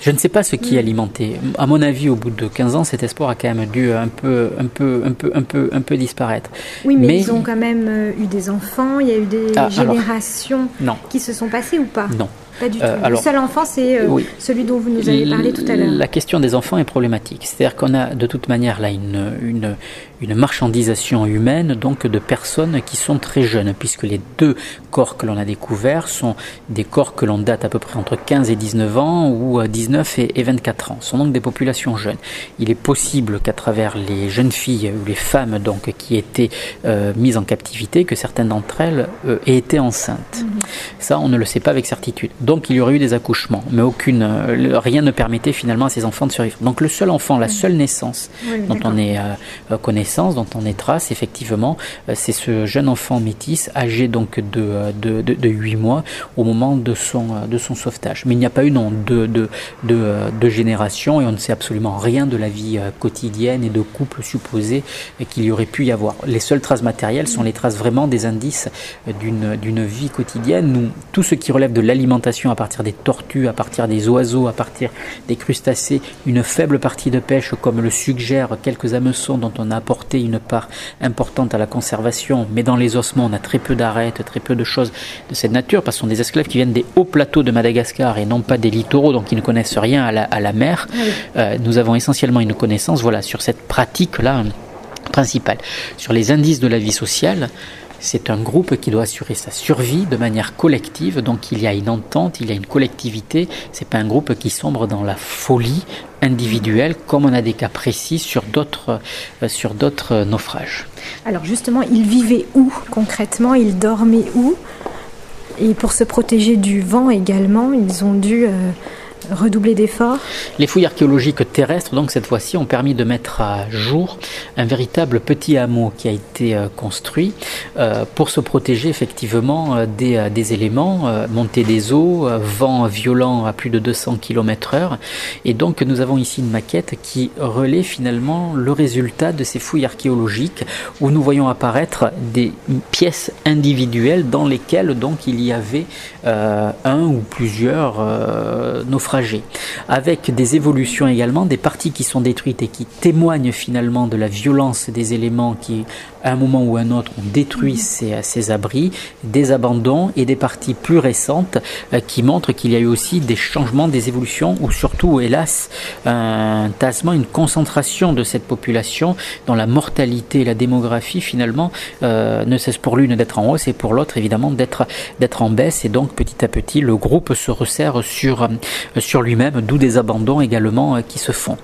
Je ne sais pas ce qui mm. alimentait. À mon avis, au bout de 15 ans, cet espoir a quand même dû un peu, un peu, un peu, un peu, un peu disparaître. Oui, mais, ils ont quand même euh, eu des enfants. Il y a eu des ah, générations qui se sont passées ou pas? Non. Pas du tout. le seul enfant, c'est celui dont vous nous avez parlé tout à l'heure. La question des enfants est problématique. C'est-à-dire qu'on a de toute manière là une, une, une marchandisation humaine donc de personnes qui sont très jeunes, puisque les deux corps que l'on a découverts sont des corps que l'on date à peu près entre 15 et 19 ans ou 19 et 24 ans. Ce sont donc des populations jeunes. Il est possible qu'à travers les jeunes filles ou les femmes donc qui étaient euh, mises en captivité, que certaines d'entre elles euh, aient été enceintes. Mhm. Ça, on ne le sait pas avec certitude. Donc il y aurait eu des accouchements, mais aucune, euh, rien ne permettait finalement à ces enfants de survivre. Donc le seul enfant, la seule naissance dont on est dont on est trace, effectivement, c'est ce jeune enfant métis âgé donc de, de, de, 8 mois au moment de son, de son sauvetage. Mais il n'y a pas eu non de, de, de, de génération et on ne sait absolument rien de la vie quotidienne et de couple supposé qu'il y aurait pu y avoir. Les seules traces matérielles sont les traces vraiment des indices d'une vie quotidienne. Nous, tout ce qui relève de l'alimentation à partir des tortues, à partir des oiseaux, à partir des crustacés, une faible partie de pêche comme le suggèrent quelques hameçons dont on a apporté une part importante à la conservation, mais dans les ossements on a très peu d'arêtes, très peu de choses de cette nature, parce que ce sont des esclaves qui viennent des hauts plateaux de Madagascar et non pas des littoraux, donc ils ne connaissent rien à la, mer. Euh, nous avons essentiellement une connaissance voilà, sur cette pratique-là principale. Sur les indices de la vie sociale, c'est un groupe qui doit assurer sa survie de manière collective, donc il y a une entente, il y a une collectivité, c'est pas un groupe qui sombre dans la folie individuelle comme on a des cas précis sur d'autres euh, d'autres naufrages. Alors justement, ils vivaient où concrètement? Ils dormaient où? Et pour se protéger du vent également, ils ont dû euh, redoubler d'efforts Les fouilles archéologiques terrestres, donc cette fois-ci, ont permis de mettre à jour un véritable petit hameau qui a été euh, construit euh, pour se protéger effectivement euh, des, éléments, montée des eaux, vent violent à plus de 200 km/h. Et donc nous avons ici une maquette qui relaie finalement le résultat de ces fouilles archéologiques où nous voyons apparaître des pièces individuelles dans lesquelles donc il y avait un ou plusieurs avec des évolutions également, des parties qui sont détruites et qui témoignent finalement de la violence des éléments qui, à un moment ou à un autre, ont détruit ces, ces abris, des abandons et des parties plus récentes euh, qui montrent qu'il y a eu aussi des changements, des évolutions, ou surtout, hélas, un tassement, une concentration de cette population dont la mortalité. Et la démographie finalement euh, ne cessent pour l'une d'être en hausse et pour l'autre évidemment d'être d'être en baisse. Et donc petit à petit le groupe se resserre sur euh, sur lui-même, d'où des abandons également qui se font.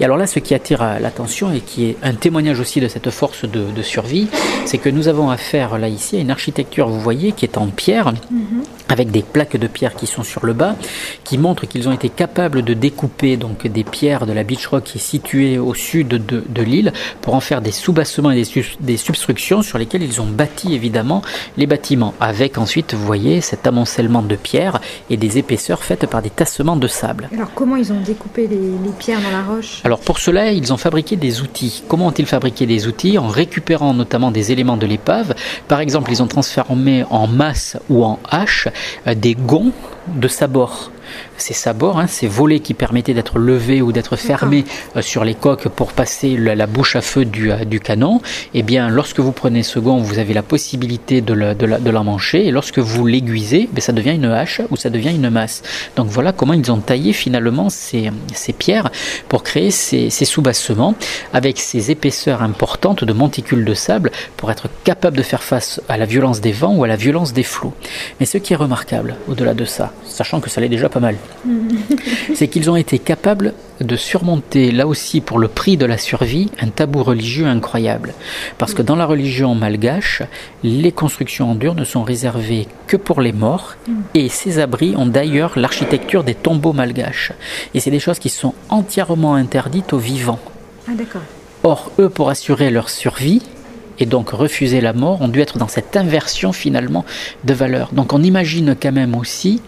Et alors là, ce qui attire l'attention et qui est un témoignage aussi de cette force de, survie, c'est que nous avons affaire là ici à une architecture, vous voyez, qui est en pierre, mhm. avec des plaques de pierre qui sont sur le bas, qui montrent qu'ils ont été capables de découper donc des pierres de la beach rock qui est située au sud de, l'île pour en faire des sous-bassements et des, des substructions sur lesquelles ils ont bâti évidemment les bâtiments, avec ensuite, vous voyez, cet amoncellement de pierres et des épaisseurs faites par des tassements de sable. Alors comment ils ont découpé les, pierres dans la roche? Alors pour cela, ils ont fabriqué des outils. Comment ont-ils fabriqué des outils? En récupérant notamment des éléments de l'épave. Par exemple, ils ont transformé en masse ou en hache euh, des gonds de sabord ces sabords, hein, ces volets qui permettaient d'être levés ou d'être fermés euh, sur les coques pour passer la, bouche à feu du, euh, du, canon, eh bien, lorsque vous prenez ce gant, vous avez la possibilité de, le, de, la, de l'emmancher, et lorsque vous l'aiguisez, ben, ça devient une hache ou ça devient une masse. Donc voilà comment ils ont taillé finalement ces, ces pierres pour créer ces, ces sous-bassements avec ces épaisseurs importantes de monticules de sable pour être capable de faire face à la violence des vents ou à la violence des flots. Mais ce qui est remarquable au-delà de ça, sachant que ça l'est déjà pas mal, c'est qu'ils ont été capables de surmonter, là aussi pour le prix de la survie, un tabou religieux incroyable. Parce que dans la religion malgache, les constructions en dur ne sont réservées que pour les morts, et ces abris ont d'ailleurs l'architecture des tombeaux malgaches. Et c'est des choses qui sont entièrement interdites aux vivants. Ah. Or, eux, pour assurer leur survie, et donc refuser la mort, ont dû être dans cette inversion finalement de valeurs. Donc on imagine quand même aussi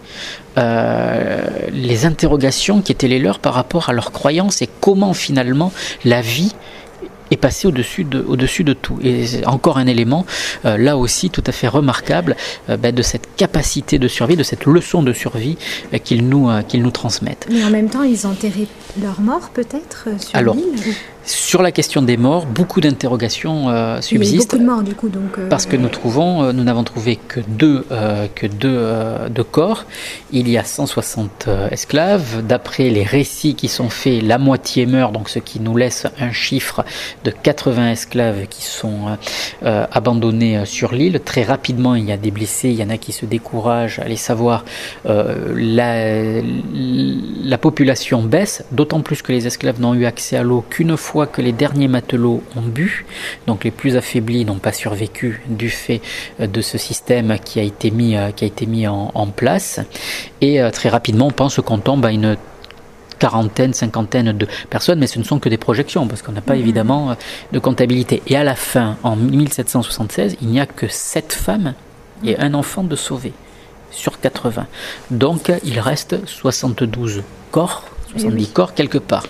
euh, les interrogations qui étaient les leurs par rapport à leurs croyances et comment finalement la vie est passé au-dessus de, au-dessus de tout. Et encore un élément, euh, là aussi, tout à fait remarquable euh, ben, de cette capacité de survie, de cette leçon de survie euh, qu'ils nous, qu'ils nous transmettent. Mais en même temps, ils enterraient leurs morts peut-être sur la question des morts, beaucoup d'interrogations subsistent. beaucoup de morts du coup. Donc, parce que nous trouvons, nous n'avons trouvé que deux, que deux, corps. Il y a 160 esclaves. D'après les récits qui sont faits, la moitié meurt, donc ce qui nous laisse un chiffre de 80 esclaves qui sont abandonnés sur l'île. Très rapidement, il y a des blessés, il y en a qui se découragent. Allez savoir, la, la population baisse, d'autant plus que les esclaves n'ont eu accès à l'eau qu'une fois que les derniers matelots ont bu, donc les plus affaiblis n'ont pas survécu du fait euh, de ce système qui a été mis, euh, en, place. Et euh, très rapidement, on pense qu'on tombe à une quarantaine, cinquantaine de personnes, mais ce ne sont que des projections, parce qu'on n'a pas mhm. évidemment de comptabilité. Et à la fin, en 1776, il n'y a que sept femmes et un enfant de sauvé sur 80. Donc il reste 72 corps 70 corps quelque part.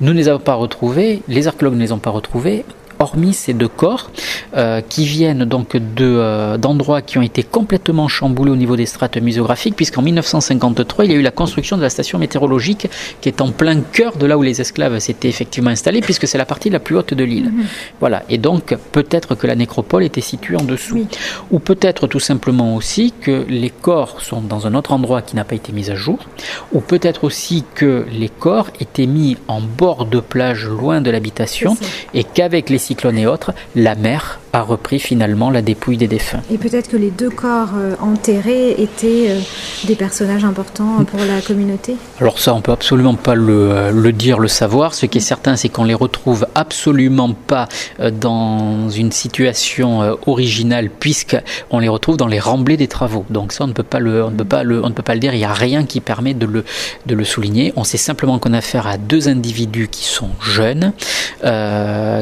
Nous ne les avons pas retrouvés, les archéologues ne les ont pas retrouvés, hormis ces deux corps euh, qui viennent donc euh, d'endroits qui ont été complètement chamboulés au niveau des strates muséographiques, puisqu'en 1953, il y a eu la construction de la station météorologique qui est en plein cœur de là où les esclaves s'étaient effectivement installés, puisque c'est la partie la plus haute de l'île. Mhm. Voilà. Et donc, peut-être que la nécropole était située en dessous. Ou peut-être tout simplement aussi que les corps sont dans un autre endroit qui n'a pas été mis à jour. Ou peut-être aussi que les corps étaient mis en bord de plage loin de l'habitation et qu'avec les cyclones et autres, la mer a repris finalement la dépouille des défunts. Et peut-être que les deux corps euh, enterrés étaient euh, des personnages importants pour la communauté? Alors ça, on peut absolument pas le, euh, le dire, le savoir. Ce qui est certain, c'est qu'on les retrouve absolument pas dans une situation originale, puisqu'on les retrouve dans les remblais des travaux. Donc ça, on ne peut pas le, on ne peut pas le, on ne peut pas le dire. Il n'y a rien qui permet de le, de le souligner. On sait simplement qu'on a affaire à deux individus qui sont jeunes,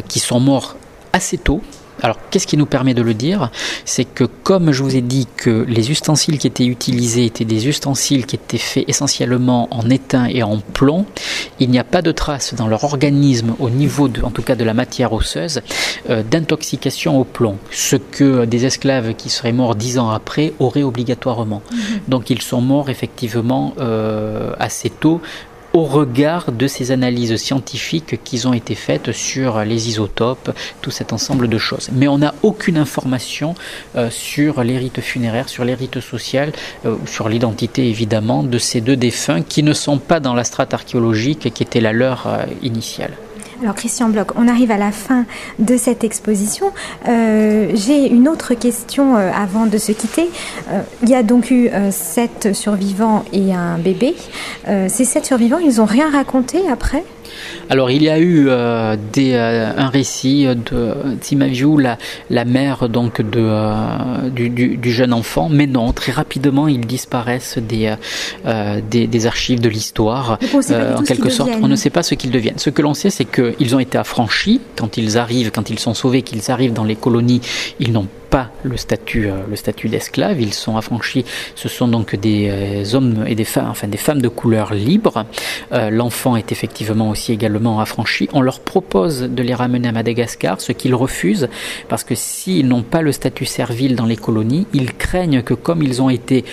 qui sont morts assez tôt, alors, qu'est-ce qui nous permet de le dire? C'est que, comme je vous ai dit que les ustensiles qui étaient utilisés étaient des ustensiles qui étaient faits essentiellement en étain et en plomb, il n'y a pas de trace dans leur organisme, au niveau, de, en tout cas de la matière osseuse, euh, d'intoxication au plomb. Ce que des esclaves qui seraient morts dix ans après auraient obligatoirement. Mhm. Donc, ils sont morts effectivement euh, assez tôt au regard de ces analyses scientifiques qui ont été faites sur les isotopes, tout cet ensemble de choses. Mais on n'a aucune information euh, sur les rites funéraires, sur les rites sociaux, euh, sur l'identité évidemment de ces deux défunts qui ne sont pas dans la strate archéologique qui était la leur euh, initiale. Alors Christian Bloch, on arrive à la fin de cette exposition. Euh, j'ai une autre question euh, avant de se quitter. Euh, il y a donc eu sept survivants et un bébé. ces sept survivants, ils n'ont rien raconté après? Alors il y a eu euh, euh, un récit de Timaviu, la, la mère donc de, euh, du, jeune enfant, mais non, très rapidement ils disparaissent des, des, archives de l'histoire. en quelque sorte, on ne sait pas ce qu'ils deviennent. Ce que l'on sait, c'est qu'ils ont été affranchis quand ils arrivent, quand ils sont sauvés, qu'ils arrivent dans les colonies, ils n'ont le statut, euh, le statut d'esclave. Ils sont affranchis. Ce sont donc des euh, hommes et des femmes, enfin des femmes de couleur libre. Euh, l'enfant est effectivement aussi également affranchi. On leur propose de les ramener à Madagascar, ce qu'ils refusent parce que s'ils n'ont pas le statut servile dans les colonies, ils craignent que comme ils ont été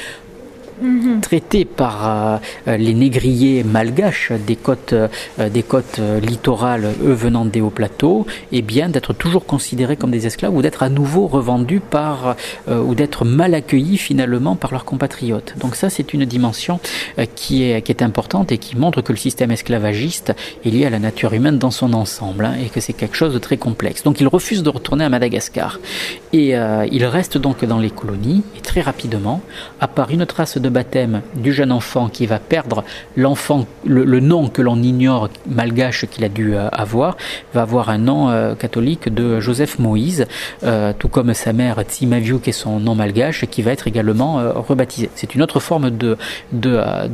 Mhm. traités par euh, euh, les négriers malgaches des côtes, euh, des côtes littorales, eux venant des hauts plateaux, et eh bien d'être toujours considérés comme des esclaves ou d'être à nouveau revendus par ou d'être mal accueillis finalement par leurs compatriotes. Donc ça, c'est une dimension qui est importante et qui montre que le système esclavagiste est lié à la nature humaine dans son ensemble hein, et que c'est quelque chose de très complexe. Donc ils refusent de retourner à Madagascar et ils restent donc dans les colonies et très rapidement, à part une trace de baptême du jeune enfant qui va perdre l'enfant, le, nom que l'on ignore malgache qu'il a dû euh, avoir, va avoir un nom euh, catholique de Joseph Moïse, euh, tout comme sa mère Tsimaviu qui est son nom malgache, qui va être également rebaptisé. C'est une autre forme de,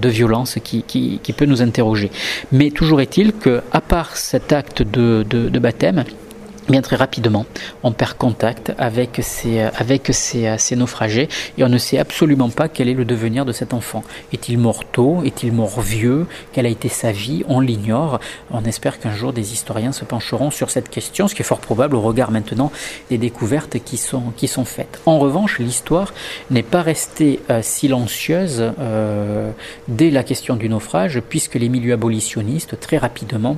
violence qui, peut nous interroger. Mais toujours est-il que, à part cet acte de baptême, bien très rapidement, on perd contact avec ces, avec ces, naufragés et on ne sait absolument pas quel est le devenir de cet enfant. Est-il mort tôt? Est-il mort vieux? Quelle a été sa vie? On l'ignore. On espère qu'un jour des historiens se pencheront sur cette question, ce qui est fort probable au regard maintenant des découvertes qui sont, faites. En revanche, l'histoire n'est pas restée euh, silencieuse euh, dès la question du naufrage, puisque les milieux abolitionnistes, très rapidement,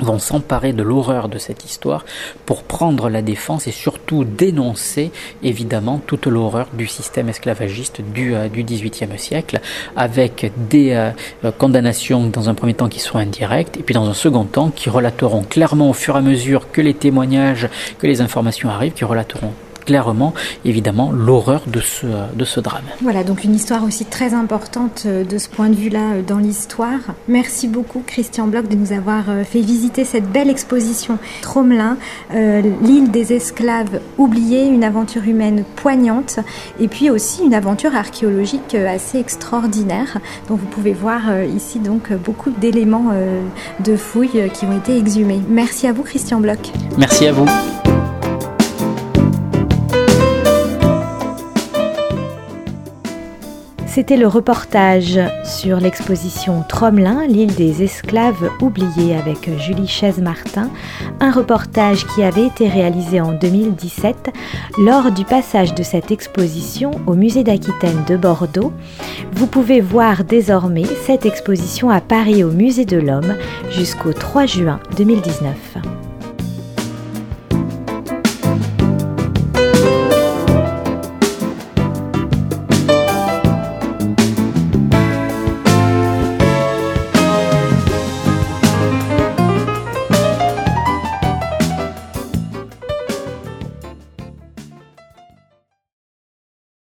vont s'emparer de l'horreur de cette histoire pour prendre la défense et surtout dénoncer évidemment toute l'horreur du système esclavagiste du, euh, XVIIIe siècle avec des euh, euh, condamnations dans un premier temps qui seront indirectes et puis dans un second temps qui relateront clairement au fur et à mesure que les témoignages, que les informations arrivent, qui relateront clairement, évidemment, l'horreur de ce, de ce drame. Voilà, donc une histoire aussi très importante euh, de ce point de vue-là euh, dans l'histoire. Merci beaucoup, Christian Bloch, de nous avoir euh, fait visiter cette belle exposition Tromelin, l'île des esclaves oubliés, une aventure humaine poignante, et puis aussi une aventure archéologique assez extraordinaire, dont vous pouvez voir ici donc beaucoup d'éléments de fouilles qui ont été exhumés. Merci à vous, Christian Bloch. Merci à vous. C'était le reportage sur l'exposition Tromelin, l'île des esclaves oubliés avec Julie Chaise-Martin, un reportage qui avait été réalisé en 2017 lors du passage de cette exposition au musée d'Aquitaine de Bordeaux. Vous pouvez voir désormais cette exposition à Paris au musée de l'Homme jusqu'au 3 juin 2019.